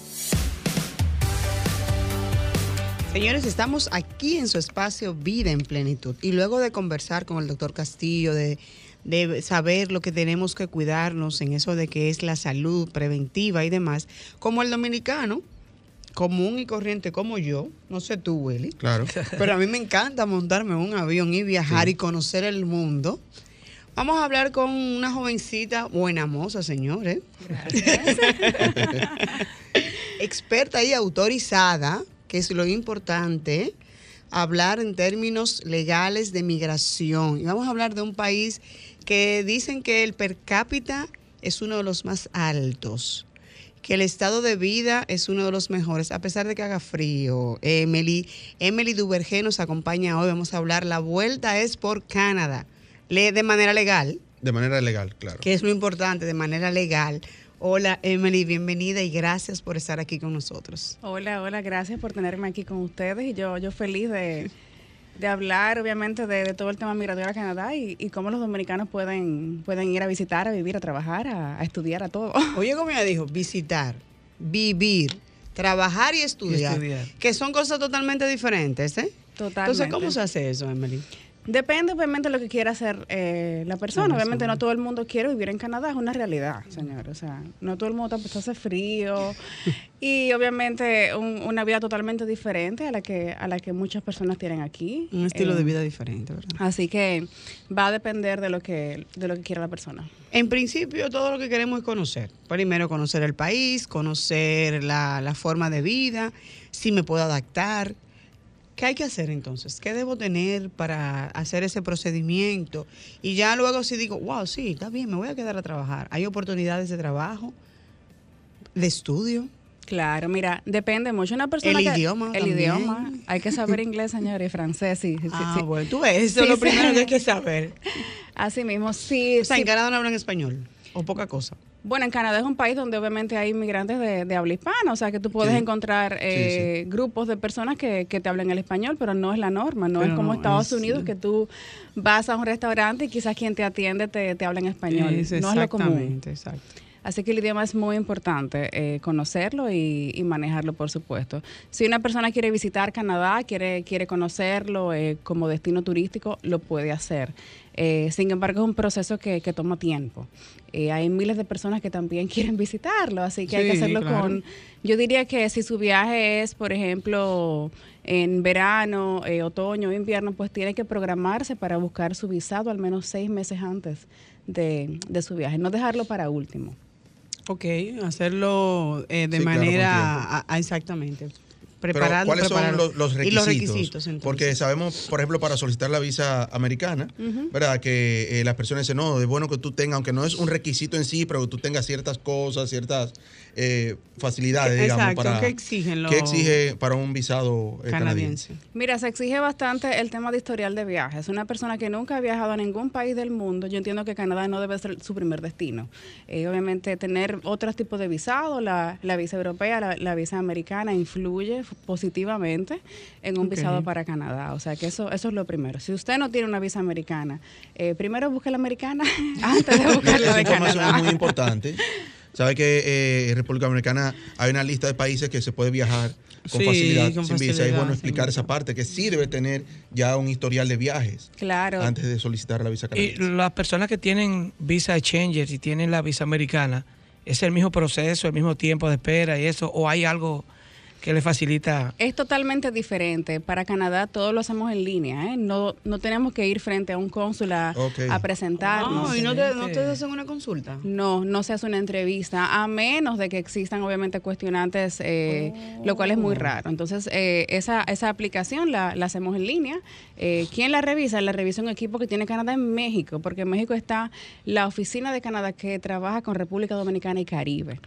Señores, estamos aquí en su espacio Vida en Plenitud y luego de conversar con el doctor Castillo, de, saber lo que tenemos que cuidarnos en eso de que es la salud preventiva y demás, como el dominicano, común y corriente como yo, no sé tú, Willy. Claro. Pero a mí me encanta montarme en un avión y viajar y conocer el mundo. Vamos a hablar con una jovencita buena moza, señores. Experta y autorizada que es lo importante, hablar en términos legales de migración. Y vamos a hablar de un país que dicen que el per cápita es uno de los más altos, que el estado de vida es uno de los mejores, a pesar de que haga frío. Emily, Emily Duvergé nos acompaña hoy, vamos a hablar, la vuelta es por Canadá, de manera legal. De manera legal, claro. Que es lo importante, de manera legal. Hola Emily, bienvenida y gracias por estar aquí con nosotros. Hola, hola, gracias por tenerme aquí con ustedes y yo, yo feliz de, (laughs) hablar obviamente de, todo el tema migratorio a Canadá y, cómo los dominicanos pueden, pueden ir a visitar, a vivir, a trabajar, a, estudiar, a todo. (laughs) Oye, como ella dijo, visitar, vivir, trabajar y estudiar, que son cosas totalmente diferentes, ¿eh? Totalmente. Entonces, ¿cómo se hace eso, Emily? Depende obviamente de lo que quiera hacer eh, la persona. Obviamente no todo el mundo quiere vivir en Canadá, es una realidad, señor. O sea, no todo el mundo tampoco hace frío (laughs) y obviamente una vida totalmente diferente a la que a la que muchas personas tienen aquí. Un estilo de eh, vida diferente, ¿verdad? Así que va a depender de lo que de lo que quiera la persona. En principio todo lo que queremos es conocer. Primero conocer el país, conocer la, la forma de vida, si me puedo adaptar ¿Qué hay que hacer entonces? ¿Qué debo tener para hacer ese procedimiento? Y ya luego si digo, wow, sí, está bien, me voy a quedar a trabajar. ¿Hay oportunidades de trabajo, de estudio? Claro, mira, depende mucho. Una persona el idioma. El idioma. Hay que saber (laughs) inglés, señor, y francés, sí. ah, bueno, tú ves, eso es lo primero que hay que saber. (laughs) Así mismo, sí. O sea, en Canadá no hablan español, o poca cosa. Bueno, en Canadá es un país donde obviamente hay inmigrantes de, habla hispana, o sea que tú puedes encontrar eh, grupos de personas que, te hablan el español, pero no es la norma, no es como Estados Unidos que tú vas a un restaurante y quizás quien te atiende te, te habla en español. no es lo común. Exacto. Así que el idioma es muy importante, eh, conocerlo y, manejarlo, por supuesto. Si una persona quiere visitar Canadá, quiere, quiere conocerlo eh, como destino turístico, lo puede hacer. Eh, sin embargo, es un proceso que, toma tiempo. hay miles de personas que también (laughs) quieren visitarlo, así que hay que hacerlo con... Yo diría que si su viaje es, por ejemplo, en verano, otoño, invierno, pues tiene que programarse para buscar su visado al menos seis meses antes de, de su viaje, no dejarlo para último. Ok, hacerlo eh, de manera exactamente. Preparando, ¿Cuáles son los, requisitos? Porque sabemos, por ejemplo, para solicitar la visa americana, ¿verdad? Que eh, las personas dicen, no, es bueno que tú tengas, aunque no es un requisito en sí, pero que tú tengas ciertas cosas, ciertas eh, facilidades, digamos, para... ¿qué exigen ¿Qué exige para un visado eh, canadiense? Mira, se exige bastante el tema de historial de viajes. Una persona que nunca ha viajado a ningún país del mundo, yo entiendo que Canadá no debe ser su primer destino. Eh, obviamente, tener otros tipos de visado, la, visa europea, la, visa americana, influye positivamente en un visado para Canadá. O sea, que eso, eso es lo primero. Si usted no tiene una visa americana, primero busque la americana (laughs) antes de buscar la de Canadá. es muy importante. Sabe que eh, en República Dominicana hay una lista de países que se puede viajar con facilidad sin visa. Es bueno explicar esa parte, que sí debe tener ya un historial de viajes claro. antes de solicitar la visa canadiense. Y las personas que tienen visa exchanger y tienen la visa americana, ¿es el mismo proceso, el mismo tiempo de espera y eso? ¿O hay algo que le facilita? Es totalmente diferente. Para Canadá todo lo hacemos en línea. ¿eh? No, no tenemos que ir frente a un cónsul a, presentarnos. No, ¿Y no te, no te, hacen una consulta? No, no se hace una entrevista, a menos de que existan obviamente cuestionantes, eh, lo cual es muy oh. raro. Entonces, eh, esa, esa aplicación la, la, hacemos en línea. Eh, ¿Quién la revisa? La revisa un equipo que tiene Canadá en México, porque en México está la oficina de Canadá que trabaja con República Dominicana y Caribe.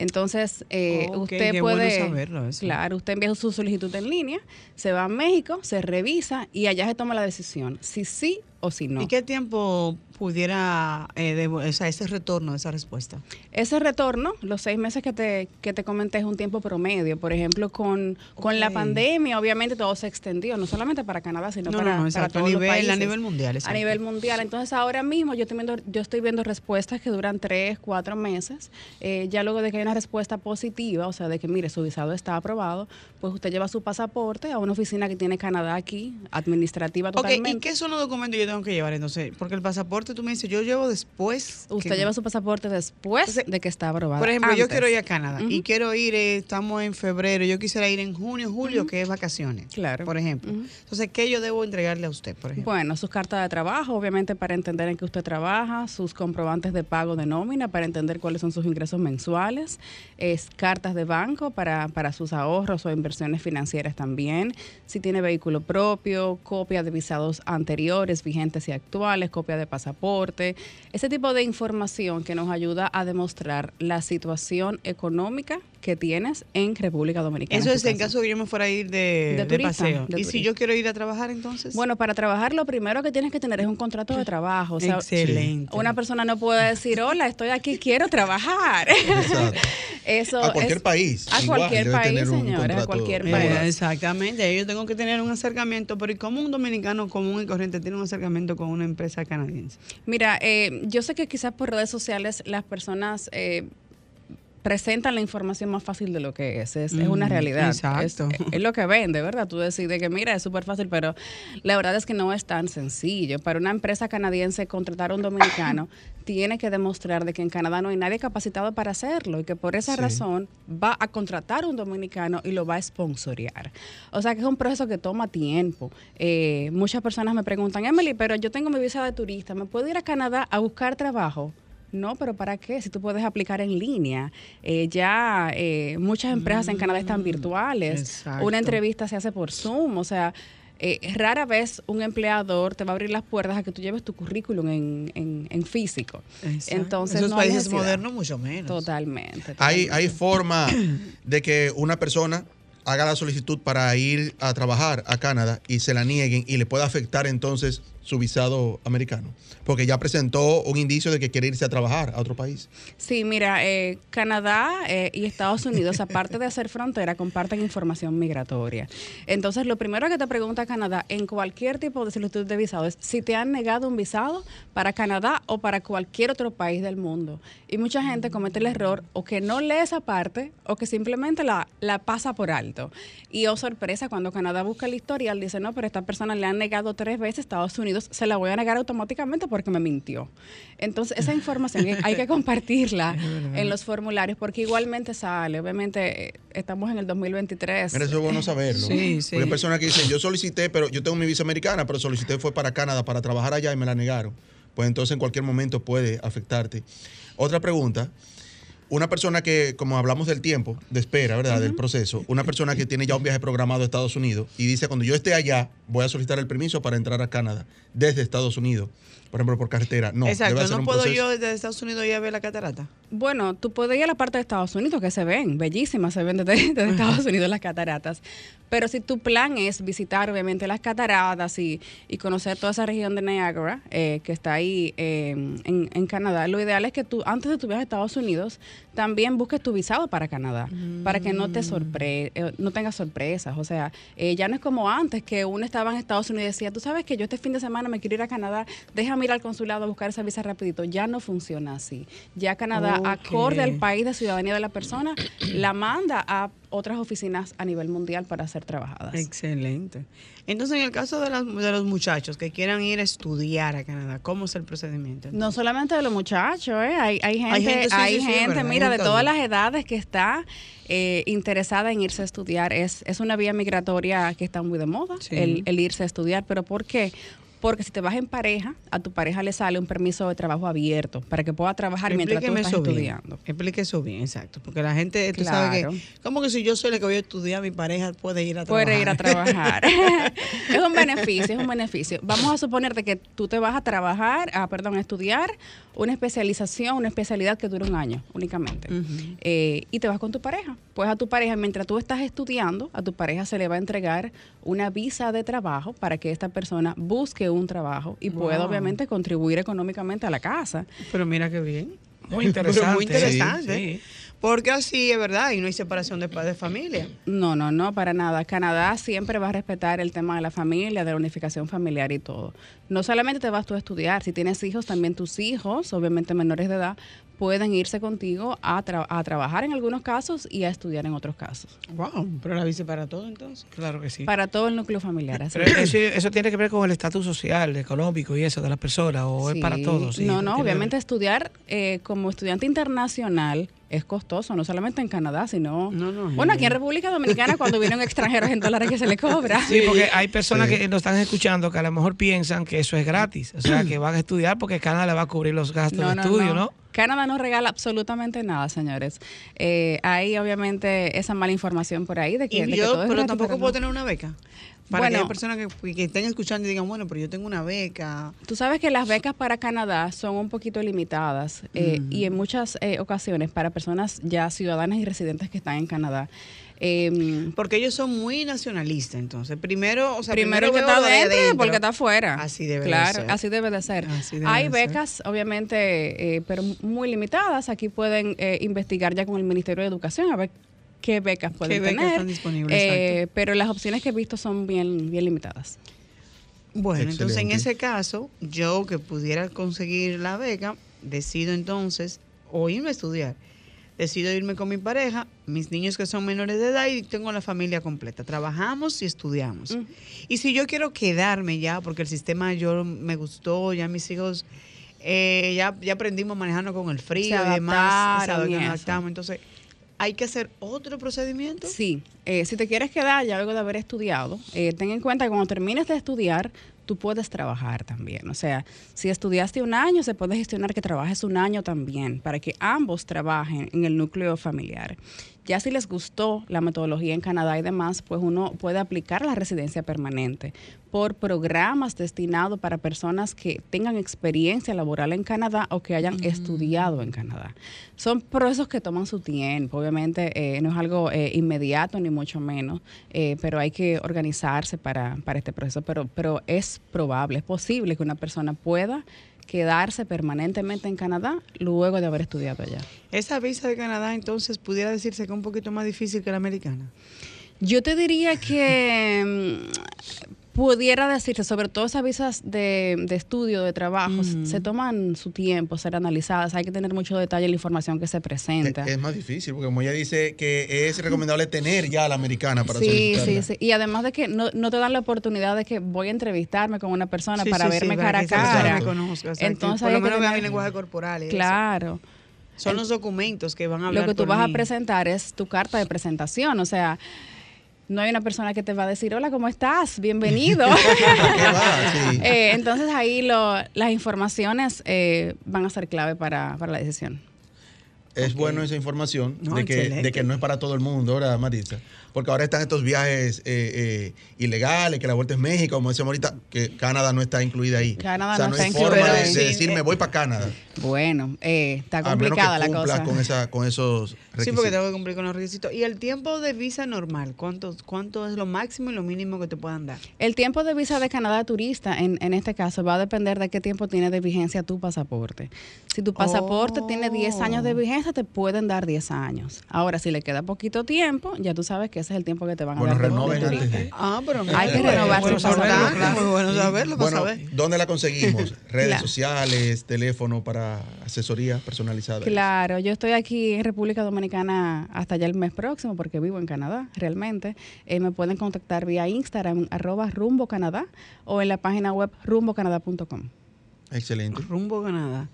Entonces, eh, usted puede... saberlo Claro, usted envía su solicitud en línea, se va a México, se revisa y allá se toma la decisión, si sí o si no. ¿Y qué tiempo pudiera, eh, o sea, ese retorno, esa respuesta? Ese retorno, los seis meses que te, que te comenté, es un tiempo promedio. Por ejemplo, con, con la pandemia, obviamente todo se extendió, no solamente para Canadá, sino para, todos a nivel, los países. A nivel mundial, A nivel mundial. Entonces, ahora mismo yo estoy viendo, yo estoy viendo respuestas que duran tres, cuatro meses. Eh, ya luego de que hay una respuesta positiva, o sea, de que, mire, su visado está aprobado, pues usted lleva su pasaporte a una oficina que tiene Canadá aquí, administrativa totalmente. Okay, ¿y qué son los documentos yo tengo que llevar entonces? Porque el pasaporte, tú me dices, yo llevo después. Usted lleva su pasaporte después de que está aprobado. Por ejemplo, yo quiero ir a Canadá y quiero ir, eh, estamos en febrero, yo quisiera ir en junio, julio, que es vacaciones. Claro. Por ejemplo. Entonces, ¿qué yo debo entregarle a usted, por ejemplo? Bueno, sus cartas de trabajo, obviamente para entender en qué usted trabaja, sus comprobantes de pago de nómina para entender cuáles son sus ingresos mensuales, es cartas de banco para, para sus ahorros o inversiones financieras también, si tiene vehículo propio, copia de visados anteriores, vigentes y actuales, copia de pasaporte, ese tipo de información que nos ayuda a demostrar la situación económica que tienes en República Dominicana. Eso es en caso que yo me fuera a ir de, paseo. ¿Y si yo quiero ir a trabajar entonces? Bueno, para trabajar lo primero que tienes que tener es un contrato de trabajo. Excelente. Una persona no puede decir, hola, estoy aquí, quiero trabajar. (laughs) Eso a cualquier país. A cualquier país, señora, a cualquier país. exactamente. Yo tengo que tener un acercamiento, pero ¿y cómo un dominicano común y corriente tiene un acercamiento con una empresa canadiense? Mira, eh, yo sé que quizás por redes sociales las personas... Eh, presentan la información más fácil de lo que es. Es, una realidad. Exacto. Es, lo que vende, ¿verdad? Tú decides que, mira, es súper fácil, pero la verdad es que no es tan sencillo. Para una empresa canadiense contratar a un dominicano (laughs) tiene que demostrar de que en Canadá no hay nadie capacitado para hacerlo y que por esa razón va a contratar a un dominicano y lo va a sponsorear. O sea que es un proceso que toma tiempo. Eh, muchas personas me preguntan, Emily, pero yo tengo mi visa de turista, ¿me puedo ir a Canadá a buscar trabajo? No, pero ¿para qué? Si tú puedes aplicar en línea. Eh, ya eh, muchas empresas en Canadá están mm, virtuales. Una entrevista se hace por Zoom. O sea, eh, rara vez un empleador te va a abrir las puertas a que tú lleves tu currículum en, en, físico. Entonces, en esos países modernos mucho menos. Totalmente, Hay, hay forma de que una persona haga la solicitud para ir a trabajar a Canadá y se la nieguen y le pueda afectar entonces su visado americano? Porque ya presentó un indicio de que quiere irse a trabajar a otro país. Sí, mira, eh, Canadá eh, y Estados Unidos, aparte de hacer frontera, comparten información migratoria. Entonces, lo primero que te pregunta Canadá en cualquier tipo de solicitud de visado es si te han negado un visado para Canadá o para cualquier otro país del mundo. Y mucha gente comete el error o que no lee esa parte o que simplemente la, la pasa por alto. Y oh sorpresa, cuando Canadá busca el historial, dice, no, pero esta persona le han negado tres veces Estados Unidos, se la voy a negar automáticamente porque me mintió. Entonces, esa información hay que (laughs) compartirla en los formularios porque igualmente sale. Obviamente, eh, estamos en el 2023. Mira, eso es bueno saberlo. Sí, sí. Porque hay personas que dicen, yo solicité, pero yo tengo mi visa americana, pero solicité fue para Canadá para trabajar allá y me la negaron. Pues entonces en cualquier momento puede afectarte. Otra pregunta una persona que, como hablamos del tiempo de espera, ¿verdad? Del proceso, una persona que tiene ya un viaje programado a Estados Unidos y dice, cuando yo esté allá, voy a solicitar el permiso para entrar a Canadá desde Estados Unidos por ejemplo, por carretera. No, Exacto, no puedo yo desde Estados Unidos ir a ver la catarata. Bueno, tú puedes ir a la parte de Estados Unidos que se ven, bellísimas, se ven desde, (laughs) Estados Unidos las cataratas. Pero si tu plan es visitar, obviamente, las cataratas y, conocer toda esa región de Niagara, eh, que está ahí eh, en, Canadá, lo ideal es que tú, antes de tu viaje a Estados Unidos, también busques tu visado para Canadá, para que no te sorpre eh, no tengas sorpresas. O sea, ya no es como antes, que uno estaba en Estados Unidos y decía, tú sabes que yo este fin de semana me quiero ir a Canadá, déjame ir al consulado a buscar esa visa rapidito. Ya no funciona así. Ya Canadá, acorde al país de ciudadanía de la persona, la manda a otras oficinas a nivel mundial para ser trabajadas. Excelente. Entonces, en el caso de, de, los muchachos que quieran ir a estudiar a Canadá, ¿cómo es el procedimiento? No solamente de los muchachos, ¿eh? hay, gente, hay gente, mira, de todas las edades que está eh, interesada en irse a estudiar. Es, es una vía migratoria que está muy de moda, el, el irse a estudiar. ¿Pero por qué? Porque si te vas en pareja, a tu pareja le sale un permiso de trabajo abierto para que pueda trabajar mientras tú estás estudiando. Explique eso bien, exacto. Porque la gente, tú sabes que, ¿cómo que si yo soy la que voy a estudiar, mi pareja puede ir a trabajar? Puede ir a trabajar. (laughs) (laughs) es un beneficio, es un beneficio. Vamos a suponerte que tú te vas a trabajar, a, perdón, a estudiar una especialización, una especialidad que dura un año únicamente. Eh, y te vas con tu pareja. Pues a tu pareja, mientras tú estás estudiando, a tu pareja se le va a entregar una visa de trabajo para que esta persona busque un trabajo y pueda obviamente contribuir económicamente a la casa. Pero mira qué bien. Muy interesante. muy interesante. Porque así es verdad, y no hay separación de padres de familia. No, no, no, para nada. Canadá siempre va a respetar el tema de la familia, de la unificación familiar y todo. No solamente te vas tú a estudiar, si tienes hijos, también tus hijos, obviamente menores de edad, pueden irse contigo a, a trabajar en algunos casos y a estudiar en otros casos. Wow, pero la visa para todo entonces. Claro que sí. Para todo el núcleo familiar. Pero eso, tiene que ver con el estatus social, económico y eso de las personas, o es para todos. no, no, obviamente estudiar eh, como estudiante internacional es costoso, no solamente en Canadá, sino... bueno, aquí en República Dominicana cuando vienen (laughs) extranjeros en dólares que se les cobra. Sí, porque hay personas que nos están escuchando que a lo mejor piensan que eso es gratis, o sea, que (clears throat) van a estudiar porque Canadá le va a cubrir los gastos de estudio, ¿no? Canadá no regala absolutamente nada, señores. Eh, hay obviamente esa mala información por ahí de que, yo, pero tampoco puedo tener una beca. Para bueno, que personas que, estén escuchando y digan, bueno, pero yo tengo una beca. Tú sabes que las becas para Canadá son un poquito limitadas eh, y en muchas eh, ocasiones para personas ya ciudadanas y residentes que están en Canadá. Em, porque ellos son muy nacionalistas, entonces. Primero, o sea, primero, que está adentro, porque está afuera. Así debe claro, de ser. así debe de ser. Hay becas, obviamente, eh, pero muy limitadas. Aquí pueden eh, investigar ya con el Ministerio de Educación a ver qué becas pueden ¿Qué becas Están disponibles, eh, pero las opciones que he visto son bien, bien limitadas. Bueno, entonces en ese caso, yo que pudiera conseguir la beca, decido entonces o irme a estudiar decido irme con mi pareja, mis niños que son menores de edad y tengo la familia completa. Trabajamos y estudiamos. Y si yo quiero quedarme ya, porque el sistema yo me gustó, ya mis hijos eh, ya, ya aprendimos manejando con el frío y demás, adaptamos. Entonces, ¿hay que hacer otro procedimiento? Sí, eh, si te quieres quedar ya luego de haber estudiado, eh, ten en cuenta que cuando termines de estudiar, tú puedes trabajar también. O sea, si estudiaste un año, se puede gestionar que trabajes un año también, para que ambos trabajen en el núcleo familiar. Ya si les gustó la metodología en Canadá y demás, pues uno puede aplicar la residencia permanente por programas destinados para personas que tengan experiencia laboral en Canadá o que hayan estudiado en Canadá. Son procesos que toman su tiempo, obviamente eh, no es algo eh, inmediato ni mucho menos, eh, pero hay que organizarse para, para este proceso, pero, pero es probable, es posible que una persona pueda quedarse permanentemente en Canadá luego de haber estudiado allá. ¿Esa visa de Canadá entonces pudiera decirse que es un poquito más difícil que la americana? Yo te diría que pudiera decirse, sobre todo esas visas de, de estudio, de trabajo, se toman su tiempo ser analizadas. Hay que tener mucho detalle en la información que se presenta. Es, más difícil, porque como ella dice que es recomendable tener ya la americana para Sí, sí, sí. Y además de que no, no, te dan la oportunidad de que voy a entrevistarme con una persona para verme cara a cara. Entonces, por lo menos vea mi lenguaje corporal. claro. Son los documentos que van a hablar. Lo que tú vas a presentar es tu carta de presentación. O sea, no hay una persona que te va a decir, hola, ¿cómo estás? Bienvenido. (laughs) (laughs) Eh, entonces ahí lo, las informaciones eh, van a ser clave para, para la decisión. Es bueno esa información de, que, de, que, no es para todo el mundo, ¿verdad, Maritza? Porque ahora están estos viajes eh, eh, ilegales, que la vuelta es México, como decíamos ahorita, que Canadá no está incluida ahí. Canadá o sea, no, no hay forma de, de, decirme voy para Canadá. Bueno, eh, está complicada la cosa. Con, esa, con esos requisitos. Sí, porque tengo que cumplir con los requisitos. ¿Y el tiempo de visa normal? ¿Cuánto, cuánto es lo máximo y lo mínimo que te puedan dar? El tiempo de visa de Canadá turista, en, en este caso, va a depender de qué tiempo tiene de vigencia tu pasaporte. Si tu pasaporte tiene 10 años de vigencia, te pueden dar 10 años. Ahora, si le queda poquito tiempo, ya tú sabes que ese es el tiempo que te van a bueno, dar. Renoven antes. Ah, pero hay que renovar bueno, su pasaporte. Claro. Muy bueno saberlo, bueno, saber. ¿Dónde la conseguimos? (laughs) Redes Claro. sociales, teléfono para asesoría personalizada. Claro, yo estoy aquí en República Dominicana hasta ya el mes próximo porque vivo en Canadá, realmente. Eh, me pueden contactar vía Instagram, arroba rumbo Canadá, o en la página web rumbocanadá.com. Excelente. Rumbo Canadá.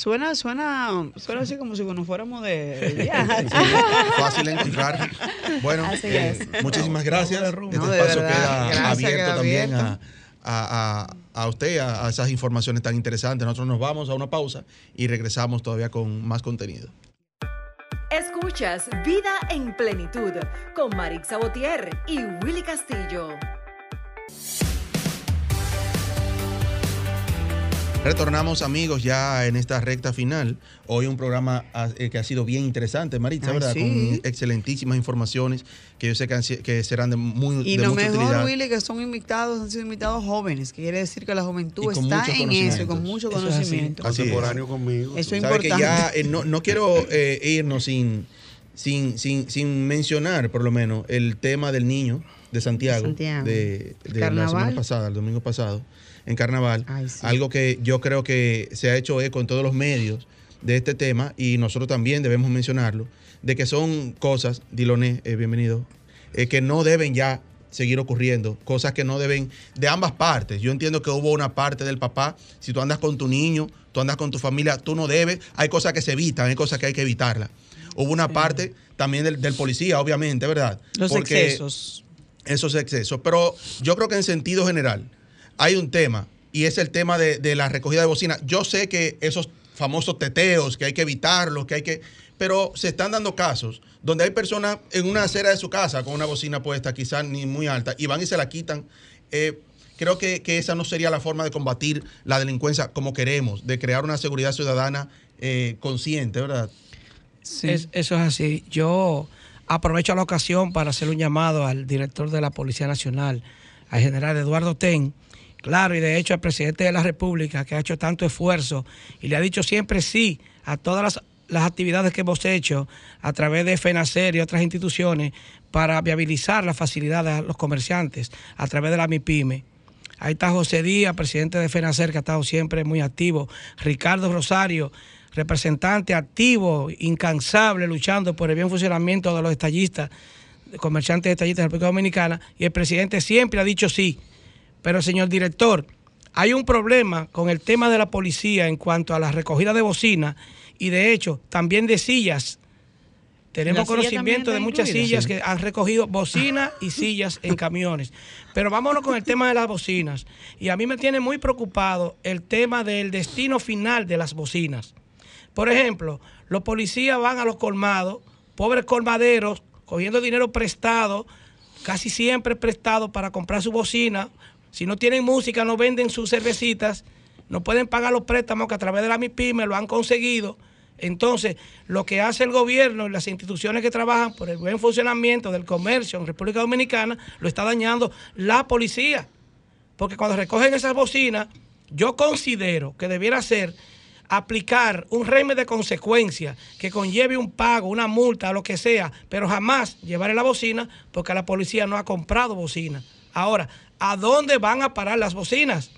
Suena, suena, suena así como si nos fuéramos de, (laughs) viaje. Sí, fácil de encontrar. Bueno, Así eh, es. muchísimas gracias. Este No, de espacio verdad, queda gracias, abierto queda también abierto. A, a- a- a usted, a, a esas informaciones tan interesantes. Nosotros nos vamos a una pausa y regresamos todavía con más contenido. Escuchas Vida en Plenitud con Marix Sabotier y Willy Castillo. Retornamos amigos ya en esta recta final. Hoy un programa ah, eh, que ha sido bien interesante, Maritza, Ay, ¿verdad? sí. Con excelentísimas informaciones que yo sé que, han que serán de, muy, Y de lo mucha mejor, utilidad. Willy, que son invitados, han sido invitados jóvenes, que quiere decir que la juventud está en eso, y con mucho Eso es así. conocimiento. Es. Contemporáneo conmigo. Eso es Sabe que importante. ya eh, no, no quiero eh, irnos sin, sin, sin, sin mencionar, por lo menos, el tema del niño de Santiago, Santiago. de, El de la semana carnaval. pasada, el domingo pasado, en Carnaval. Ay, sí. Algo que yo creo que se ha hecho eco en todos los medios de este tema y nosotros también debemos mencionarlo, de que son cosas, Diloné, eh, bienvenido, eh, que no deben ya seguir ocurriendo, cosas que no deben, de ambas partes. Yo entiendo que hubo una parte del papá, si tú andas con tu niño, tú andas con tu familia, tú no debes, hay cosas que se evitan, hay cosas que hay que evitarlas. Hubo una parte también del, del policía, obviamente, ¿verdad? Los Porque excesos. Esos excesos. Pero yo creo que en sentido general hay un tema y es el tema de, la recogida de bocina. Yo sé que esos famosos teteos, que hay que evitarlos, que hay que... Pero se están dando casos donde hay personas en una acera de su casa con una bocina puesta, quizás ni muy alta, y van y se la quitan. Eh, creo que, esa no sería la forma de combatir la delincuencia como queremos, de crear una seguridad ciudadana eh, consciente, ¿verdad? Es- eso es así. Yo aprovecho la ocasión para hacer un llamado al director de la Policía Nacional, al general Eduardo Ten. Claro, y de hecho al presidente de la República, que ha hecho tanto esfuerzo y le ha dicho siempre sí a todas las, las actividades que hemos hecho a través de FENACER y otras instituciones para viabilizar las facilidades a los comerciantes a través de la MIPYME. Ahí está José Díaz, presidente de FENACER, que ha estado siempre muy activo. Ricardo Rosario, representante activo, incansable, luchando por el bien funcionamiento de los estallistas, comerciantes estallistas de la República Dominicana. Y el presidente siempre ha dicho sí. Pero, señor director, hay un problema con el tema de la policía en cuanto a la recogida de bocina y, de hecho, también de sillas. Tenemos ¿La silla conocimiento de muchas incluida? sillas Sí. que han recogido bocina y sillas en camiones. Pero vámonos con el tema de las bocinas. Y a mí me tiene muy preocupado el tema del destino final de las bocinas. Por ejemplo, los policías van a los colmados pobres colmaderos cogiendo dinero prestado, casi siempre prestado para comprar su bocina. Si no tienen música, no venden sus cervecitas, no pueden pagar los préstamos que a través de la MIPYME lo han conseguido. Entonces, lo que hace el gobierno y las instituciones que trabajan por el buen funcionamiento del comercio en República Dominicana, lo está dañando la policía. Porque cuando recogen esas bocinas, yo considero que debiera ser aplicar un régimen de consecuencia que conlleve un pago, una multa, lo que sea, pero jamás llevarle la bocina porque la policía no ha comprado bocina. Ahora, ¿a dónde van a parar las bocinas?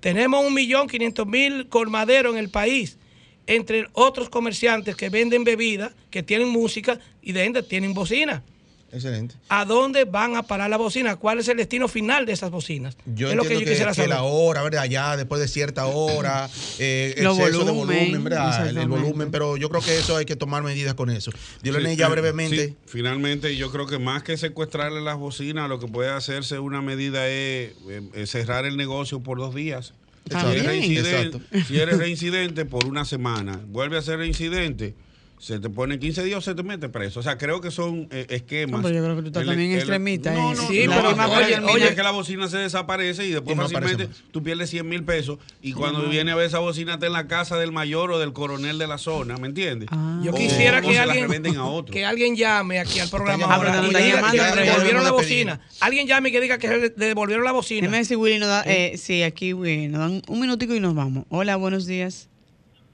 Tenemos un millón quinientos mil colmaderos en el país, entre otros comerciantes que venden bebidas, que tienen música y de ende tienen bocina. Excelente. ¿A dónde van a parar las bocinas? ¿Cuál es el destino final de esas bocinas? Yo es lo que yo quisiera saber. la hora, ¿verdad? Ya después de cierta hora, (clears throat) eh, exceso de volumen, ¿verdad? El, volumen, pero yo creo que eso hay que tomar medidas con eso. Dilo sí, ya eh, brevemente. finalmente, yo creo que más que secuestrarle las bocinas, lo que puede hacerse una medida es, eh, cerrar el negocio por dos días. Si eres, si eres reincidente por una semana, vuelve a ser reincidente se te pone 15 días o se te mete preso. O sea, creo que son eh, esquemas. No, yo creo que tú estás también extremista. No, no, sí, pero oye, oye, que la bocina se desaparece y después fácilmente tú pierdes 100 mil pesos y cuando viene a ver esa bocina está en la casa del mayor o del coronel de la zona, ¿me entiendes? Ah. Yo quisiera que, alguien, (laughs) que alguien llame aquí al programa ahora y diga que le devolvieron la bocina. Alguien llame y que diga que le devolvieron la bocina. Dime si Willy nos da, eh, sí, aquí Willy, nos dan un minutico y nos vamos. Hola, buenos días.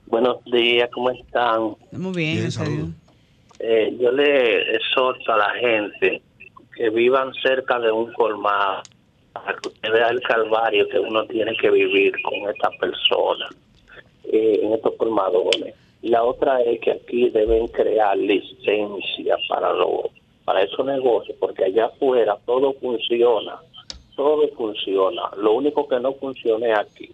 Buenos días, ¿cómo están? Muy bien, bien eh, yo le exhorto a la gente que vivan cerca de un colmado para que usted vea el calvario que uno tiene que vivir con esta persona eh, en estos colmadones. La otra es que aquí deben crear licencias para, lo, para esos negocios, porque allá afuera todo funciona, todo funciona. Lo único que no funciona es aquí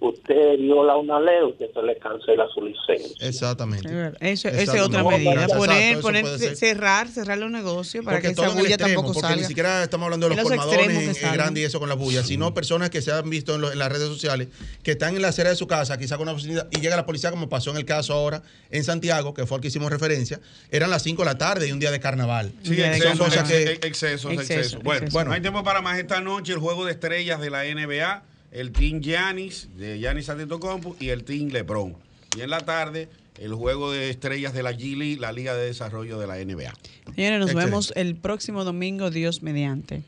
usted viola una ley, usted se le cancela su licencia. Exactamente. Eso, esa es otra medida. poner, poner cerrar, cerrar los negocios para que esa bulla tampoco porque salga. Ni siquiera estamos hablando de los, colmadones en, grande y eso con la bulla, sino personas que se han visto en, las redes sociales que están en la acera de su casa, quizá con una oportunidad, y llega la policía, como pasó en el caso ahora en Santiago, que fue al que hicimos referencia, eran las 5 de la tarde y un día de carnaval. Sí, excesos, excesos, excesos. Bueno, bueno, no hay tiempo para más esta noche, el juego de estrellas de la NBA el Team Yanis de Yanis Antetokounmpo y el Team LeBron. Y en la tarde el juego de estrellas de la Gili, la Liga de Desarrollo de la NBA. Señores, nos vemos el próximo domingo, Dios mediante.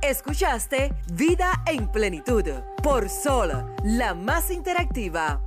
Escuchaste Vida en Plenitud por Sol, la más interactiva.